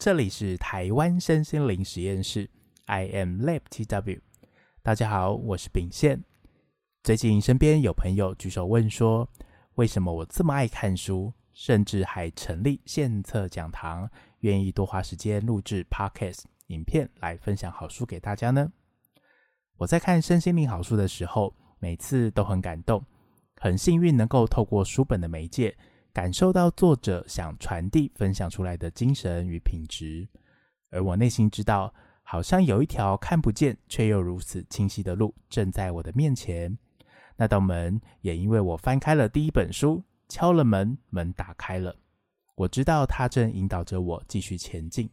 这里是台湾身心灵实验室，I am Lab TW。大家好，我是秉宪。最近身边有朋友举手问说，为什么我这么爱看书，甚至还成立献策讲堂，愿意多花时间录制 Podcast 影片来分享好书给大家呢？我在看身心灵好书的时候，每次都很感动，很幸运能够透过书本的媒介。感受到作者想传递、分享出来的精神与品质，而我内心知道，好像有一条看不见却又如此清晰的路正在我的面前。那道门也因为我翻开了第一本书，敲了门，门打开了。我知道它正引导着我继续前进。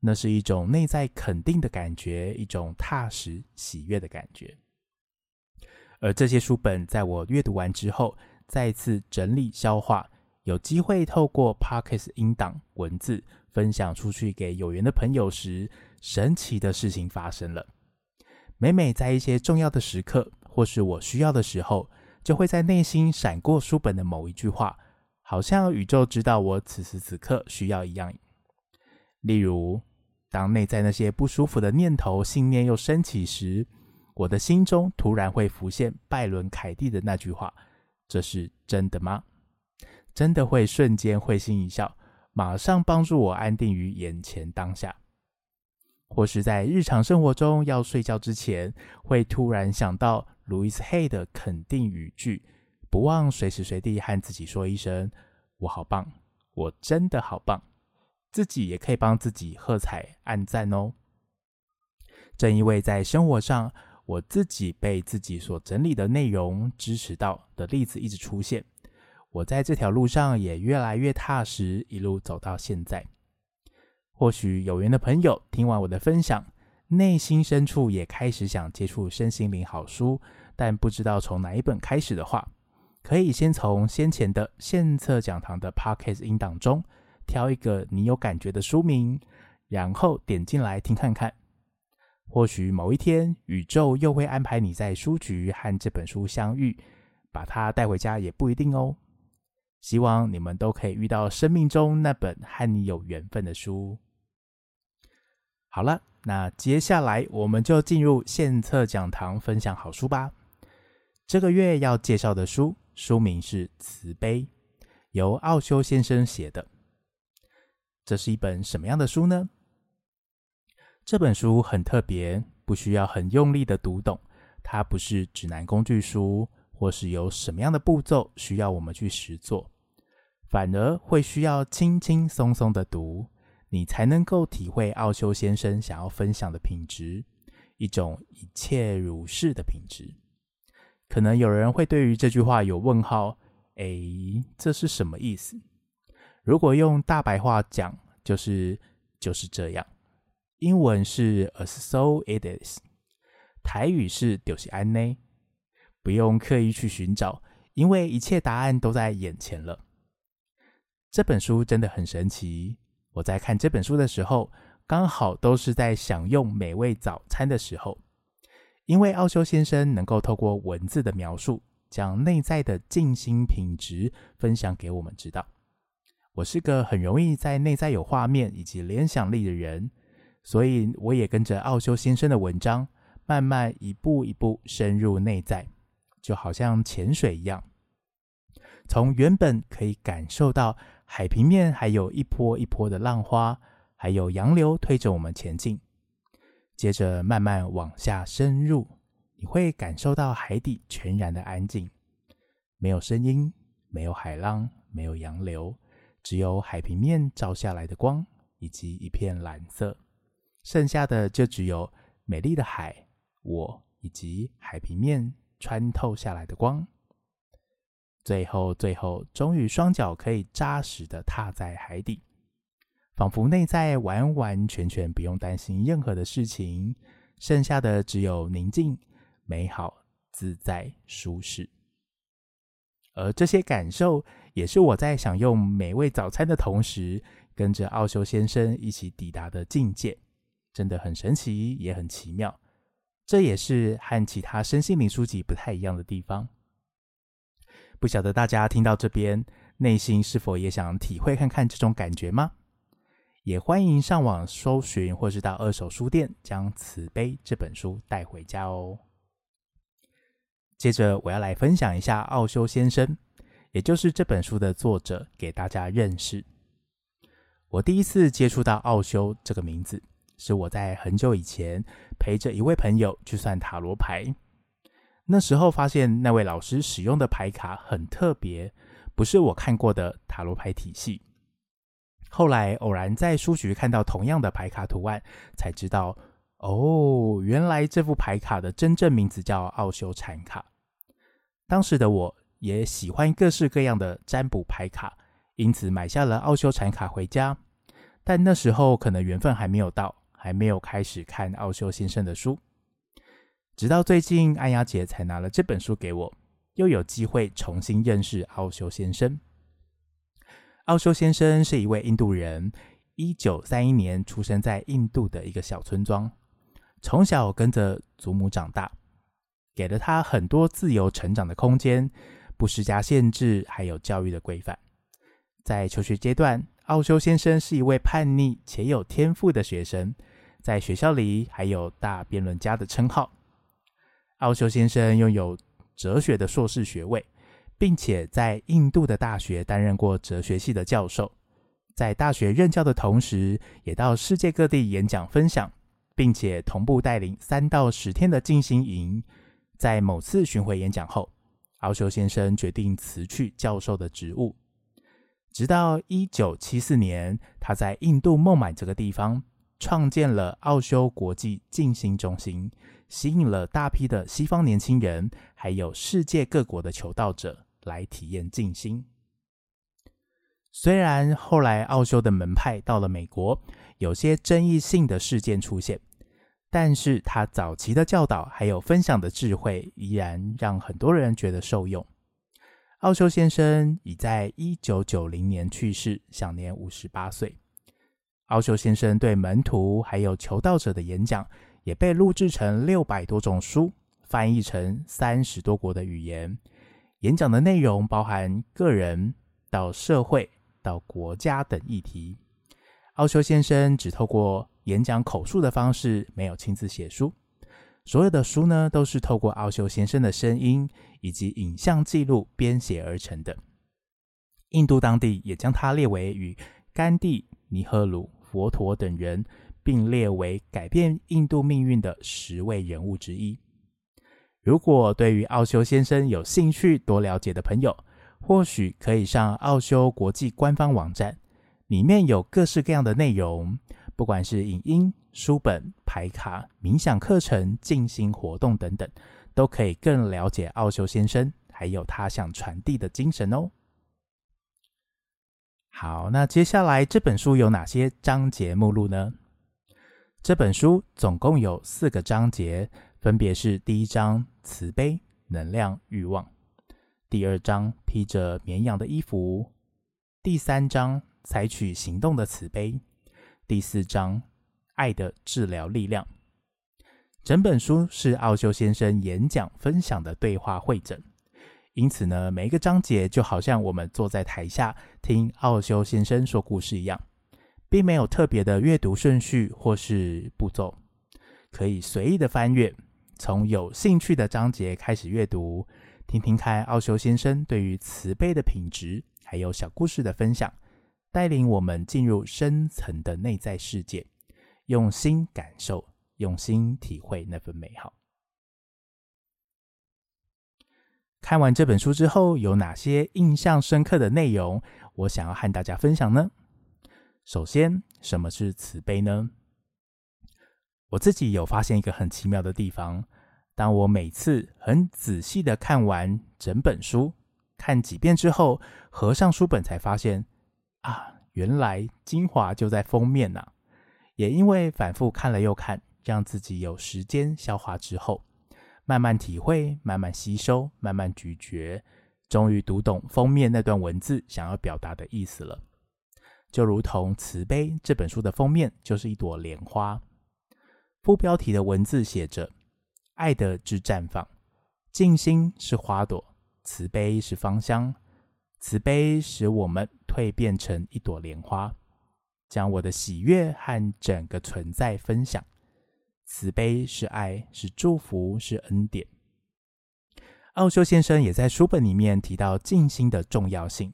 那是一种内在肯定的感觉，一种踏实喜悦的感觉。而这些书本在我阅读完之后，再次整理消化。有机会透过 Parkes 音档文字分享出去给有缘的朋友时，神奇的事情发生了。每每在一些重要的时刻，或是我需要的时候，就会在内心闪过书本的某一句话，好像宇宙知道我此时此刻需要一样。例如，当内在那些不舒服的念头、信念又升起时，我的心中突然会浮现拜伦·凯蒂的那句话：“这是真的吗？”真的会瞬间会心一笑，马上帮助我安定于眼前当下，或是在日常生活中要睡觉之前，会突然想到 Louis Hay 的肯定语句，不忘随时随地和自己说一声“我好棒，我真的好棒”，自己也可以帮自己喝彩按赞哦。正因为在生活上，我自己被自己所整理的内容支持到的例子一直出现。我在这条路上也越来越踏实，一路走到现在。或许有缘的朋友听完我的分享，内心深处也开始想接触身心灵好书，但不知道从哪一本开始的话，可以先从先前的献策讲堂的 Podcast 音档中挑一个你有感觉的书名，然后点进来听看看。或许某一天，宇宙又会安排你在书局和这本书相遇，把它带回家也不一定哦。希望你们都可以遇到生命中那本和你有缘分的书。好了，那接下来我们就进入献策讲堂分享好书吧。这个月要介绍的书，书名是《慈悲》，由奥修先生写的。这是一本什么样的书呢？这本书很特别，不需要很用力的读懂，它不是指南工具书，或是有什么样的步骤需要我们去实做。反而会需要轻轻松松的读，你才能够体会奥修先生想要分享的品质，一种一切如是的品质。可能有人会对于这句话有问号，诶，这是什么意思？如果用大白话讲，就是就是这样。英文是 As so it is，台语是就是安呢，不用刻意去寻找，因为一切答案都在眼前了。这本书真的很神奇。我在看这本书的时候，刚好都是在享用美味早餐的时候。因为奥修先生能够透过文字的描述，将内在的静心品质分享给我们知道。我是个很容易在内在有画面以及联想力的人，所以我也跟着奥修先生的文章，慢慢一步一步深入内在，就好像潜水一样，从原本可以感受到。海平面还有一波一波的浪花，还有洋流推着我们前进。接着慢慢往下深入，你会感受到海底全然的安静，没有声音，没有海浪，没有洋流，只有海平面照下来的光以及一片蓝色。剩下的就只有美丽的海，我以及海平面穿透下来的光。最后，最后，终于双脚可以扎实的踏在海底，仿佛内在完完全全不用担心任何的事情，剩下的只有宁静、美好、自在、舒适。而这些感受，也是我在享用美味早餐的同时，跟着奥修先生一起抵达的境界，真的很神奇，也很奇妙。这也是和其他身心灵书籍不太一样的地方。不晓得大家听到这边，内心是否也想体会看看这种感觉吗？也欢迎上网搜寻，或是到二手书店将《慈悲》这本书带回家哦。接着，我要来分享一下奥修先生，也就是这本书的作者，给大家认识。我第一次接触到奥修这个名字，是我在很久以前陪着一位朋友去算塔罗牌。那时候发现那位老师使用的牌卡很特别，不是我看过的塔罗牌体系。后来偶然在书局看到同样的牌卡图案，才知道哦，原来这副牌卡的真正名字叫奥修禅卡。当时的我也喜欢各式各样的占卜牌卡，因此买下了奥修禅卡回家。但那时候可能缘分还没有到，还没有开始看奥修先生的书。直到最近，安雅姐才拿了这本书给我，又有机会重新认识奥修先生。奥修先生是一位印度人，一九三一年出生在印度的一个小村庄，从小跟着祖母长大，给了他很多自由成长的空间，不施加限制，还有教育的规范。在求学阶段，奥修先生是一位叛逆且有天赋的学生，在学校里还有大辩论家的称号。奥修先生拥有哲学的硕士学位。并且在印度的大学担任过哲学系的教授，在大学任教的同时，也到世界各地演讲分享，并且同步带领三到十天的静心营。在某次巡回演讲后，奥修先生决定辞去教授的职务。直到一九七四年，他在印度孟买这个地方创建了奥修国际静心中心，吸引了大批的西方年轻人，还有世界各国的求道者。来体验静心。虽然后来奥修的门派到了美国，有些争议性的事件出现，但是他早期的教导还有分享的智慧，依然让很多人觉得受用。奥修先生已在一九九零年去世，享年五十八岁。奥修先生对门徒还有求道者的演讲，也被录制成六百多种书，翻译成三十多国的语言。演讲的内容包含个人到社会到国家等议题。奥修先生只透过演讲口述的方式，没有亲自写书。所有的书呢，都是透过奥修先生的声音以及影像记录编写而成的。印度当地也将他列为与甘地、尼赫鲁、佛陀等人并列为改变印度命运的十位人物之一。如果对于奥修先生有兴趣多了解的朋友，或许可以上奥修国际官方网站，里面有各式各样的内容，不管是影音、书本、牌卡、冥想课程、静心活动等等，都可以更了解奥修先生，还有他想传递的精神哦。好，那接下来这本书有哪些章节目录呢？这本书总共有四个章节。分别是第一章慈悲、能量、欲望；第二章披着绵羊的衣服；第三章采取行动的慈悲；第四章爱的治疗力量。整本书是奥修先生演讲分享的对话汇整，因此呢，每一个章节就好像我们坐在台下听奥修先生说故事一样，并没有特别的阅读顺序或是步骤，可以随意的翻阅。从有兴趣的章节开始阅读，听听看奥修先生对于慈悲的品质，还有小故事的分享，带领我们进入深层的内在世界，用心感受，用心体会那份美好。看完这本书之后，有哪些印象深刻的内容，我想要和大家分享呢？首先，什么是慈悲呢？我自己有发现一个很奇妙的地方。当我每次很仔细的看完整本书，看几遍之后，合上书本才发现，啊，原来精华就在封面呐！也因为反复看了又看，让自己有时间消化之后，慢慢体会，慢慢吸收，慢慢咀嚼，终于读懂封面那段文字想要表达的意思了。就如同《慈悲》这本书的封面就是一朵莲花。副标题的文字写着：“爱的之绽放，静心是花朵，慈悲是芳香，慈悲使我们蜕变成一朵莲花，将我的喜悦和整个存在分享。慈悲是爱，是祝福，是恩典。奥修先生也在书本里面提到静心的重要性。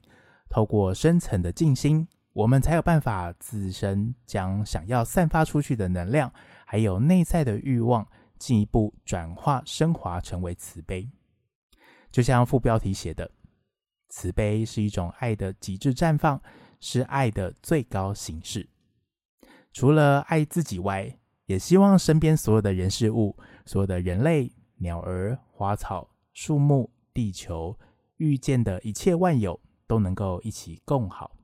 透过深层的静心，我们才有办法自身将想要散发出去的能量，还有内在的欲望，进一步转化升华成为慈悲。就像副标题写的，慈悲是一种爱的极致绽放，是爱的最高形式。除了爱自己外，也希望身边所有的人事物，所有的人类、鸟儿、花草、树木、地球，遇见的一切万有，都能够一起共好。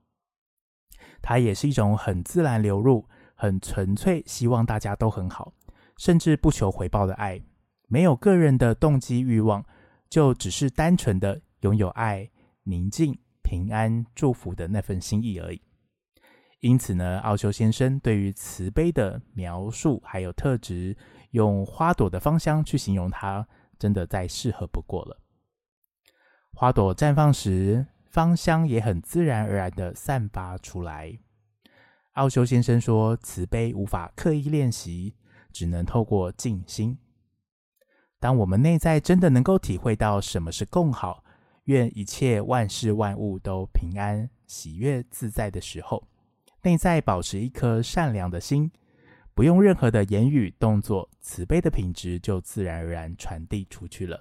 它也是一种很自然流入、很纯粹，希望大家都很好，甚至不求回报的爱，没有个人的动机欲望。就只是单纯的拥有爱、宁静、平安、祝福的那份心意而已。因此呢，奥修先生对于慈悲的描述还有特质，用花朵的芳香去形容它，真的再适合不过了。花朵绽放时，芳香也很自然而然的散发出来。奥修先生说，慈悲无法刻意练习，只能透过静心。当我们内在真的能够体会到什么是更好，愿一切万事万物都平安、喜悦、自在的时候，内在保持一颗善良的心，不用任何的言语动作，慈悲的品质就自然而然传递出去了。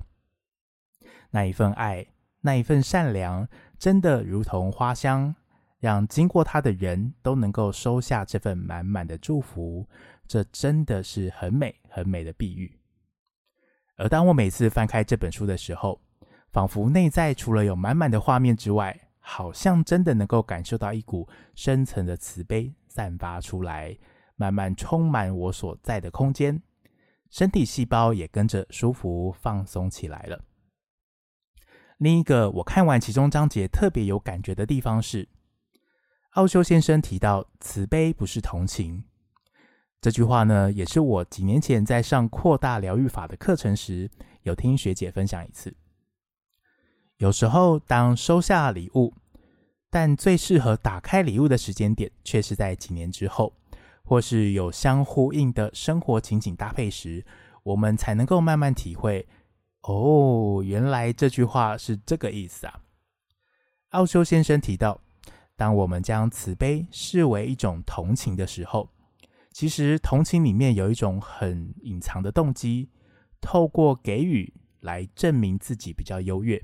那一份爱，那一份善良，真的如同花香，让经过它的人都能够收下这份满满的祝福。这真的是很美、很美的比喻。而当我每次翻开这本书的时候，仿佛内在除了有满满的画面之外，好像真的能够感受到一股深层的慈悲散发出来，慢慢充满我所在的空间，身体细胞也跟着舒服放松起来了。另一个我看完其中章节特别有感觉的地方是，奥修先生提到慈悲不是同情。这句话呢，也是我几年前在上扩大疗愈法的课程时，有听学姐分享一次。有时候，当收下礼物，但最适合打开礼物的时间点，却是在几年之后，或是有相呼应的生活情景搭配时，我们才能够慢慢体会。哦，原来这句话是这个意思啊！奥修先生提到，当我们将慈悲视为一种同情的时候，其实同情里面有一种很隐藏的动机，透过给予来证明自己比较优越，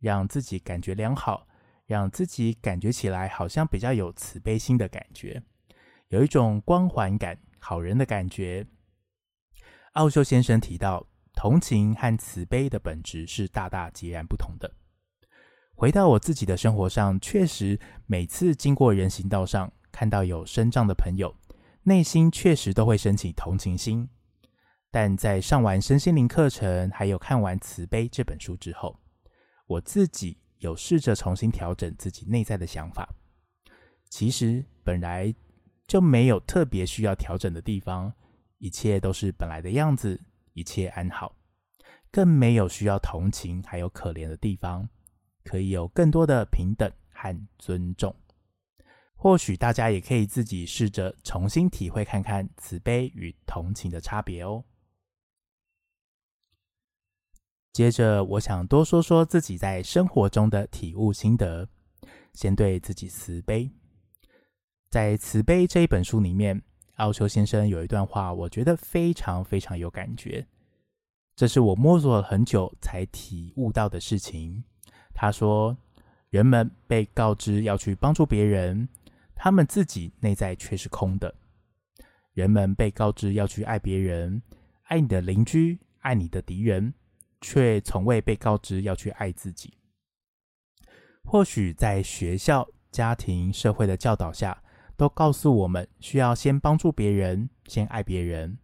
让自己感觉良好，让自己感觉起来好像比较有慈悲心的感觉，有一种光环感、好人的感觉。奥修先生提到，同情和慈悲的本质是大大截然不同的。回到我自己的生活上，确实每次经过人行道上，看到有身障的朋友。内心确实都会升起同情心，但在上完身心灵课程，还有看完《慈悲》这本书之后，我自己有试着重新调整自己内在的想法。其实本来就没有特别需要调整的地方，一切都是本来的样子，一切安好，更没有需要同情还有可怜的地方，可以有更多的平等和尊重。或许大家也可以自己试着重新体会看看慈悲与同情的差别哦。接着，我想多说说自己在生活中的体悟心得。先对自己慈悲。在《慈悲》这一本书里面，奥修先生有一段话，我觉得非常非常有感觉。这是我摸索了很久才体悟到的事情。他说：“人们被告知要去帮助别人。”他们自己内在却是空的。人们被告知要去爱别人，爱你的邻居，爱你的敌人，却从未被告知要去爱自己。或许在学校、家庭、社会的教导下，都告诉我们需要先帮助别人，先爱别人。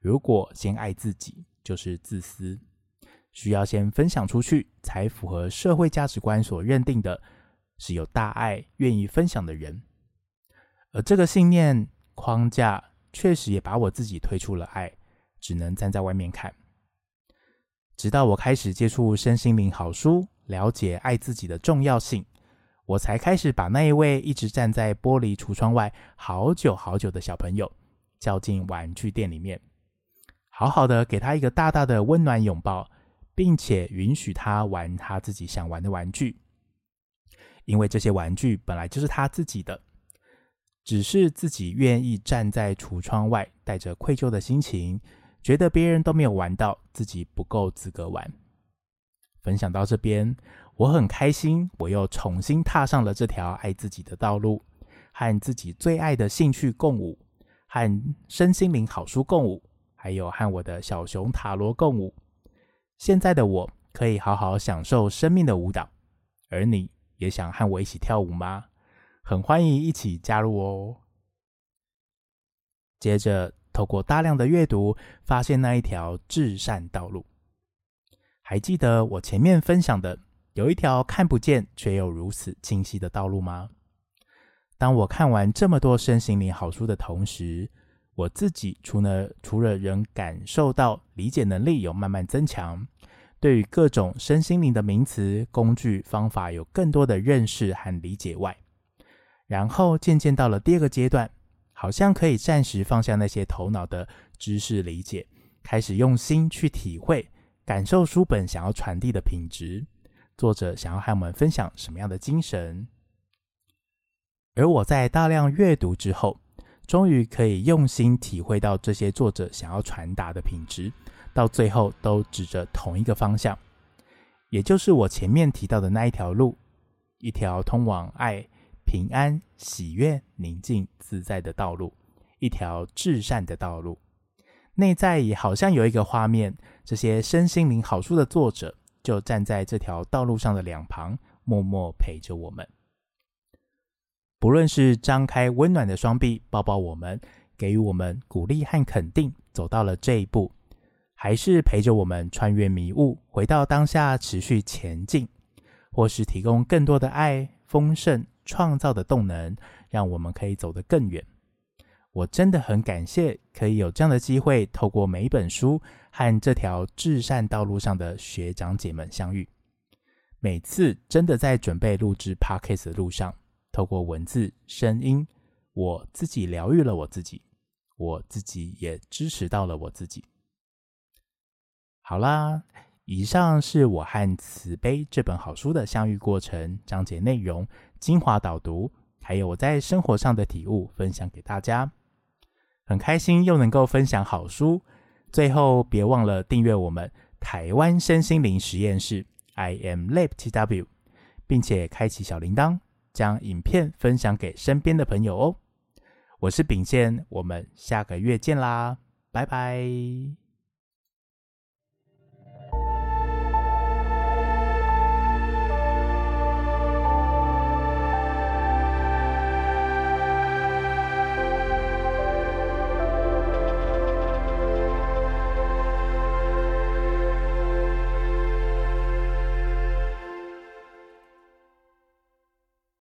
如果先爱自己，就是自私。需要先分享出去，才符合社会价值观所认定的，是有大爱、愿意分享的人。而这个信念框架确实也把我自己推出了爱，只能站在外面看。直到我开始接触身心灵好书，了解爱自己的重要性，我才开始把那一位一直站在玻璃橱窗外好久好久的小朋友叫进玩具店里面，好好的给他一个大大的温暖拥抱，并且允许他玩他自己想玩的玩具，因为这些玩具本来就是他自己的，只是自己愿意站在橱窗外，带着愧疚的心情，觉得别人都没有玩到，自己不够资格玩。分享到这边，我很开心，我又重新踏上了这条爱自己的道路，和自己最爱的兴趣共舞，和身心灵好书共舞，还有和我的小熊塔罗共舞。现在的我可以好好享受生命的舞蹈，而你也想和我一起跳舞吗？很欢迎一起加入哦。接着，透过大量的阅读，发现那一条至善道路。还记得我前面分享的有一条看不见却又如此清晰的道路吗？当我看完这么多身心灵好书的同时，我自己除了除了仍感受到理解能力有慢慢增强，对于各种身心灵的名词、工具、方法有更多的认识和理解外，然后渐渐到了第二个阶段，好像可以暂时放下那些头脑的知识理解，开始用心去体会。感受书本想要传递的品质，作者想要和我们分享什么样的精神？而我在大量阅读之后，终于可以用心体会到这些作者想要传达的品质，到最后都指着同一个方向，也就是我前面提到的那一条路，一条通往爱、平安、喜悦、宁静、自在的道路，一条至善的道路。内在也好像有一个画面，这些身心灵好书的作者就站在这条道路上的两旁，默默陪着我们。不论是张开温暖的双臂抱抱我们，给予我们鼓励和肯定，走到了这一步，还是陪着我们穿越迷雾，回到当下持续前进，或是提供更多的爱、丰盛、创造的动能，让我们可以走得更远。我真的很感谢可以有这样的机会，透过每一本书和这条至善道路上的学长姐们相遇。每次真的在准备录制 Podcast 的路上，透过文字、声音，我自己疗愈了我自己，我自己也支持到了我自己。好啦，以上是我和慈悲这本好书的相遇过程、章节内容、精华导读，还有我在生活上的体悟，分享给大家。很开心又能够分享好书，最后别忘了订阅我们台湾身心灵实验室 I am Lab TW，并且开启小铃铛，将影片分享给身边的朋友哦。我是秉宪，我们下个月见啦，拜拜。